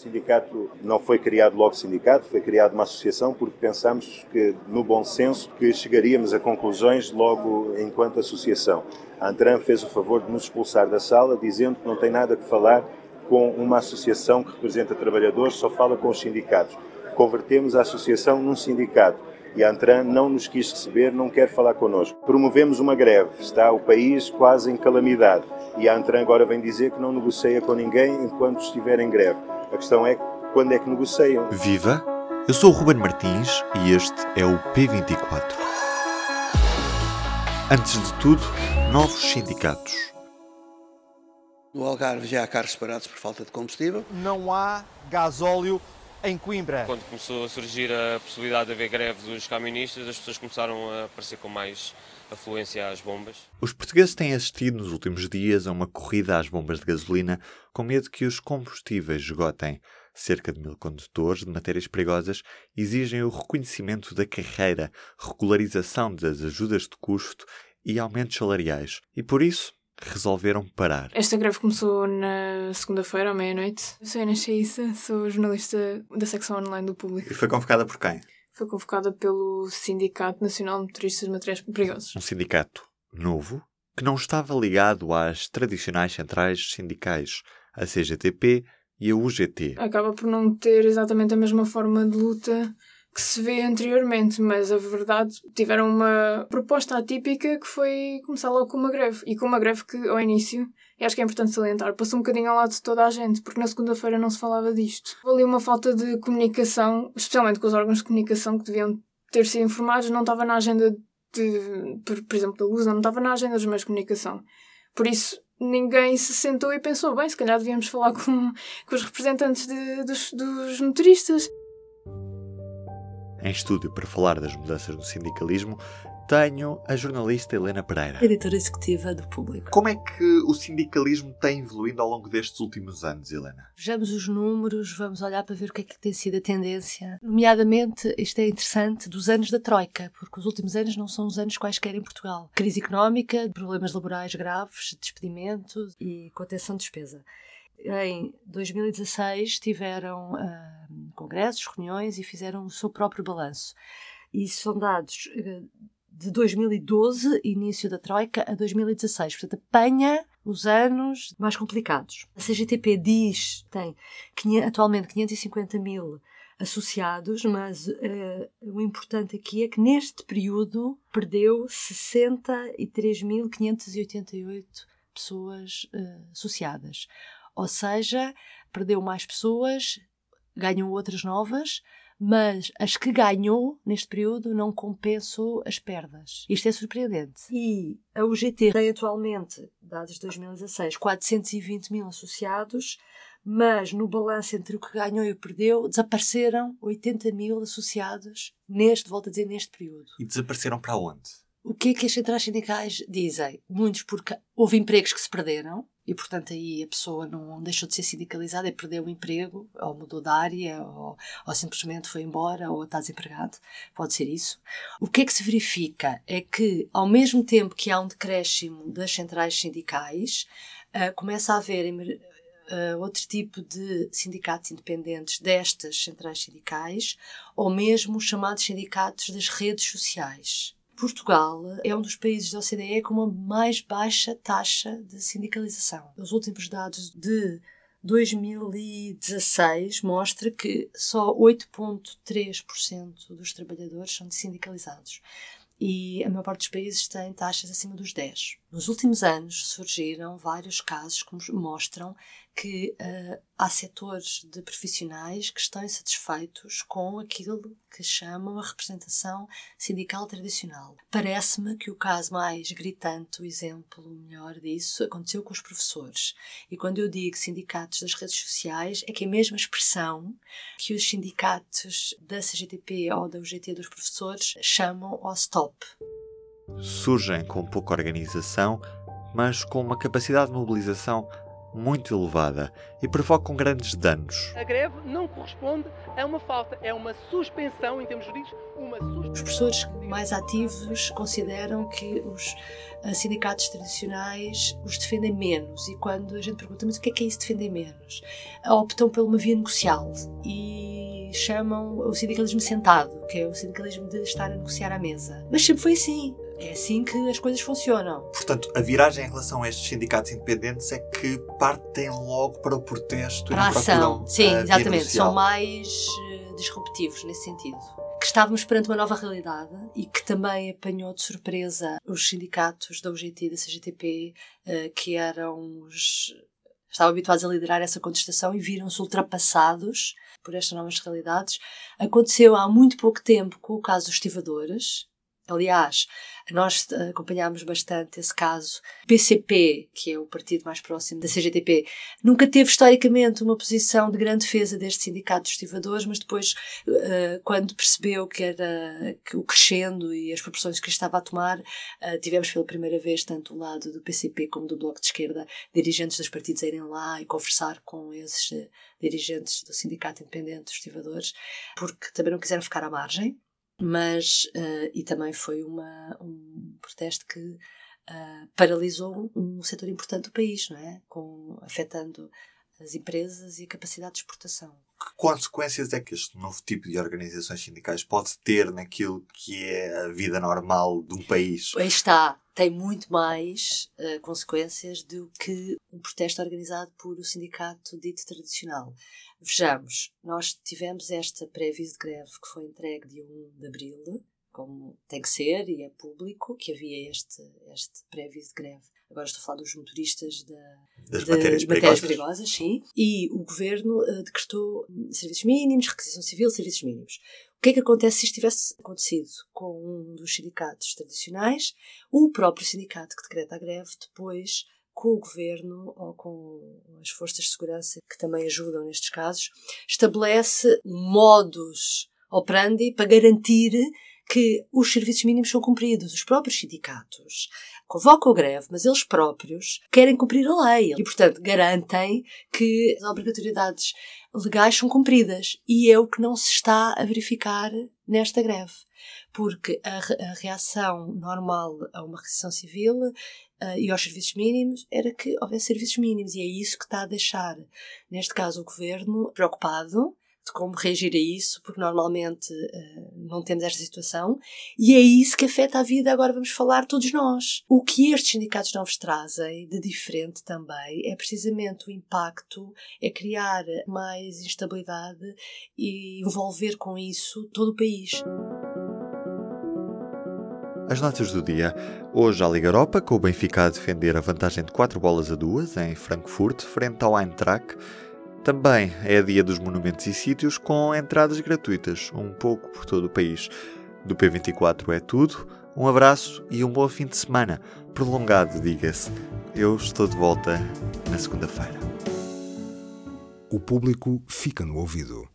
O sindicato não foi criado logo sindicato, foi criado uma associação porque pensamos que, no bom senso, que chegaríamos a conclusões logo enquanto associação. A Antran fez o favor de nos expulsar da sala, dizendo que não tem nada que falar com uma associação que representa trabalhadores, só fala com os sindicatos. Convertemos a associação num sindicato e a Antran não nos quis receber, não quer falar connosco. Promovemos uma greve, está o país quase em calamidade e a Antran agora vem dizer que não negocia com ninguém enquanto estiver em greve. A questão é quando é que negociam. Viva! Eu sou o Ruben Martins e este é o P24. Antes de tudo, novos sindicatos. No Algarve já há carros parados por falta de combustível. Não há gasóleo em Coimbra. Quando começou a surgir a possibilidade de haver greve dos camionistas, as pessoas começaram a aparecer com mais afluência às bombas. Os portugueses têm assistido nos últimos dias a uma corrida às bombas de gasolina com medo que os combustíveis esgotem. Cerca de mil condutores de matérias perigosas exigem o reconhecimento da carreira, regularização das ajudas de custo e aumentos salariais. E por isso resolveram parar. Esta greve começou na segunda-feira, à meia-noite. Eu sou Ana Cheissa, sou jornalista da secção online do Público. E foi convocada por quem? Foi convocada pelo Sindicato Nacional de Motoristas de Materiais Perigosos. Um sindicato novo que não estava ligado às tradicionais centrais sindicais, a CGTP e a UGT. Acaba por não ter exatamente a mesma forma de luta que se vê anteriormente, mas a verdade tiveram uma proposta atípica que foi começar logo com uma greve. E com uma greve que, ao início, e acho que é importante salientar, passou um bocadinho ao lado de toda a gente, porque na segunda-feira não se falava disto. Houve ali uma falta de comunicação, especialmente com os órgãos de comunicação que deviam ter sido informados, não estava na agenda de, por, por exemplo, da Luz, não estava na agenda dos meios de comunicação. Por isso, ninguém se sentou e pensou, bem, se calhar devíamos falar com, com os representantes de, dos, dos motoristas. Em estúdio para falar das mudanças no sindicalismo, tenho a jornalista Helena Pereira. Editora executiva do Público. Como é que o sindicalismo tem evoluído ao longo destes últimos anos, Helena? Vejamos os números, vamos olhar para ver o que é que tem sido a tendência. Nomeadamente, isto é interessante, dos anos da Troika, porque os últimos anos não são os anos quaisquer em Portugal. Crise económica, problemas laborais graves, despedimentos e contenção de despesa em 2016 tiveram uh, congressos, reuniões e fizeram o seu próprio balanço. E são dados uh, de 2012, início da Troika, a 2016. Portanto, apanha os anos mais complicados. A CGTP diz tem atualmente 550 mil associados, mas uh, o importante aqui é que neste período perdeu 63.588 pessoas uh, associadas. Ou seja, perdeu mais pessoas, ganhou outras novas, mas as que ganhou neste período não compensou as perdas. Isto é surpreendente. E a UGT tem atualmente, dados de 2016, 420 mil associados, mas no balanço entre o que ganhou e o que perdeu, desapareceram 80 mil associados neste, volto a dizer, neste período. E desapareceram para onde? O que é que as centrais sindicais dizem? Muitos porque houve empregos que se perderam, e portanto aí a pessoa não deixou de ser sindicalizada perdeu o emprego, ou mudou de área, ou, ou simplesmente foi embora, ou está desempregado. Pode ser isso. O que é que se verifica é que, ao mesmo tempo que há um decréscimo das centrais sindicais, uh, começa a haver uh, outro tipo de sindicatos independentes destas centrais sindicais, ou mesmo os chamados sindicatos das redes sociais. Portugal é um dos países da OCDE com uma mais baixa taxa de sindicalização. Os últimos dados de 2016 mostra que só 8,3% dos trabalhadores são sindicalizados e a maior parte dos países tem taxas acima dos 10. Nos últimos anos surgiram vários casos que mostram que uh, há setores de profissionais que estão insatisfeitos com aquilo que chamam a representação sindical tradicional. Parece-me que o caso mais gritante, o exemplo melhor disso, aconteceu com os professores. E quando eu digo sindicatos das redes sociais, é que é a mesma expressão que os sindicatos da CGTP ou da UGT dos professores chamam ao stop. Surgem com pouca organização, mas com uma capacidade de mobilização muito elevada e provocam grandes danos. A greve não corresponde a uma falta, é uma suspensão, em termos jurídicos, uma suspensão. Os professores mais ativos consideram que os eh, sindicatos tradicionais os defendem menos e quando a gente pergunta, mas o que é que é isso defender menos? Optam por uma via negocial e chamam o sindicalismo sentado, que é o sindicalismo de estar a negociar à mesa. Mas sempre foi assim. É assim que as coisas funcionam. Portanto, a viragem em relação a estes sindicatos independentes é que partem logo para o protesto para e a ação. procuram Sim, a exatamente. São mais eh, disruptivos nesse sentido. Que estávamos perante uma nova realidade e que também apanhou de surpresa os sindicatos da UGT e da CGTP, eh, que eram os. estavam habituados a liderar essa contestação e viram-se ultrapassados por estas novas realidades. Aconteceu há muito pouco tempo com o caso dos estivadores. Aliás, nós eh, acompanhámos bastante esse caso. O PCP, que é o partido mais próximo da CGTP, nunca teve historicamente uma posição de grande defesa deste sindicato dos estivadores, mas depois, eh, quando percebeu que era o crescendo e as proporções que estava a tomar, eh, tivemos pela primeira vez, tanto o lado do PCP como do Bloco de Esquerda, dirigentes dos partidos a irem lá e conversar com esses dirigentes do Sindicato Independente dos Estivadores, porque também não quiseram ficar à margem mas eh, e também foi uma, um protesto que eh, paralisou um setor importante do país, não é? Com, afetando as empresas e a capacidade de exportação. Que consequências é que este novo tipo de organizações sindicais pode ter naquilo que é a vida normal de um país? Aí está, tem muito mais eh, consequências do que um protesto organizado por o sindicato dito tradicional. Vejamos, nós tivemos esta pré-aviso de greve que foi entregue dia 1 de abril, como tem que ser e é público, que havia este, este pré-aviso de greve. Agora estou a falar dos motoristas da, Das de- matérias de perigosas? perigosas, sim. E o governo eh, decretou hum, serviços mínimos, requisição civil, serviços mínimos. O que é que acontece se isto tivesse acontecido com um dos sindicatos tradicionais? O próprio sindicato que decreta a greve depois com o governo ou com as forças de segurança que também ajudam nestes casos, estabelece modus operandi para garantir que os serviços mínimos são cumpridos. Os próprios sindicatos convocam a greve, mas eles próprios querem cumprir a lei e, portanto, garantem que as obrigatoriedades legais são cumpridas. E é o que não se está a verificar nesta greve. Porque a, a reação normal a uma requisição civil eh, e aos serviços mínimos era que houvesse serviços mínimos. E é isso que está a deixar, neste caso, o governo preocupado de como reagir a isso, porque normalmente eh, não temos esta situação, e é isso que afeta a vida, agora vamos falar todos nós. O que estes sindicatos novos trazem de diferente também é precisamente o impacto, é criar mais instabilidade e envolver com isso todo o país. As notas do dia. Hoje a Liga Europa, com o Benfica a defender a vantagem de 4 bolas a 2 em Frankfurt, frente ao Eintracht. Também é dia dos monumentos e sítios com entradas gratuitas, um pouco por todo o país. Do P24 é tudo. Um abraço e um bom fim de semana. Prolongado, diga-se. Eu estou de volta na segunda-feira. O público fica no ouvido.